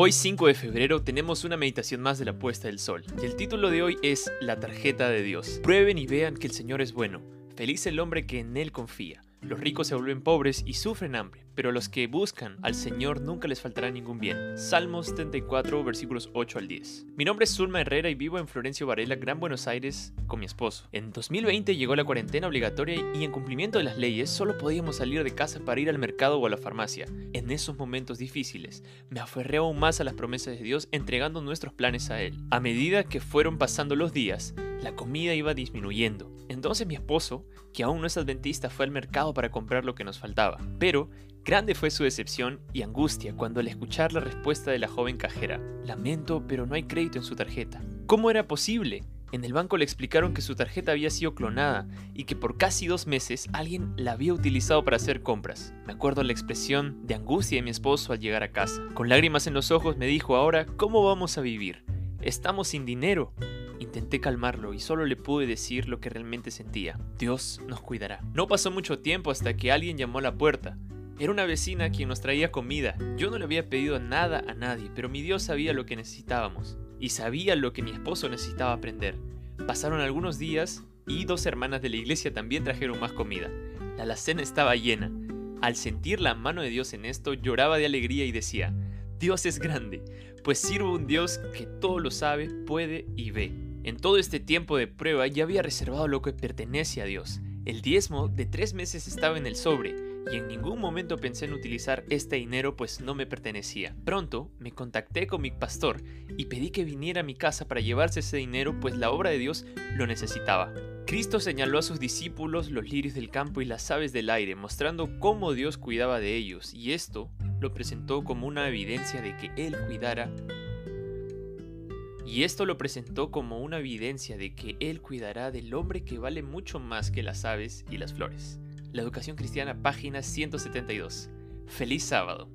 Hoy 5 de febrero tenemos una meditación más de la puesta del sol y el título de hoy es La tarjeta de Dios. Prueben y vean que el Señor es bueno. Feliz el hombre que en Él confía. Los ricos se vuelven pobres y sufren hambre, pero los que buscan al Señor nunca les faltará ningún bien. Salmos 74, versículos 8 al 10. Mi nombre es Zulma Herrera y vivo en Florencio Varela, Gran Buenos Aires, con mi esposo. En 2020 llegó la cuarentena obligatoria y en cumplimiento de las leyes solo podíamos salir de casa para ir al mercado o a la farmacia. En esos momentos difíciles, me aferré aún más a las promesas de Dios entregando nuestros planes a Él. A medida que fueron pasando los días, la comida iba disminuyendo. Entonces mi esposo, que aún no es adventista, fue al mercado para comprar lo que nos faltaba. Pero grande fue su decepción y angustia cuando al escuchar la respuesta de la joven cajera. Lamento, pero no hay crédito en su tarjeta. ¿Cómo era posible? En el banco le explicaron que su tarjeta había sido clonada y que por casi dos meses alguien la había utilizado para hacer compras. Me acuerdo la expresión de angustia de mi esposo al llegar a casa. Con lágrimas en los ojos me dijo ahora, ¿cómo vamos a vivir? Estamos sin dinero. Intenté calmarlo y solo le pude decir lo que realmente sentía. Dios nos cuidará. No pasó mucho tiempo hasta que alguien llamó a la puerta. Era una vecina quien nos traía comida. Yo no le había pedido nada a nadie, pero mi Dios sabía lo que necesitábamos. Y sabía lo que mi esposo necesitaba aprender. Pasaron algunos días y dos hermanas de la iglesia también trajeron más comida. La alacena estaba llena. Al sentir la mano de Dios en esto, lloraba de alegría y decía, Dios es grande, pues sirvo un Dios que todo lo sabe, puede y ve. En todo este tiempo de prueba ya había reservado lo que pertenece a Dios. El diezmo de tres meses estaba en el sobre y en ningún momento pensé en utilizar este dinero pues no me pertenecía. Pronto me contacté con mi pastor y pedí que viniera a mi casa para llevarse ese dinero pues la obra de Dios lo necesitaba. Cristo señaló a sus discípulos los lirios del campo y las aves del aire, mostrando cómo Dios cuidaba de ellos, y esto lo presentó como una evidencia de que Él cuidara y esto lo presentó como una evidencia de que Él cuidará del hombre que vale mucho más que las aves y las flores. La Educación Cristiana, página 172. Feliz sábado.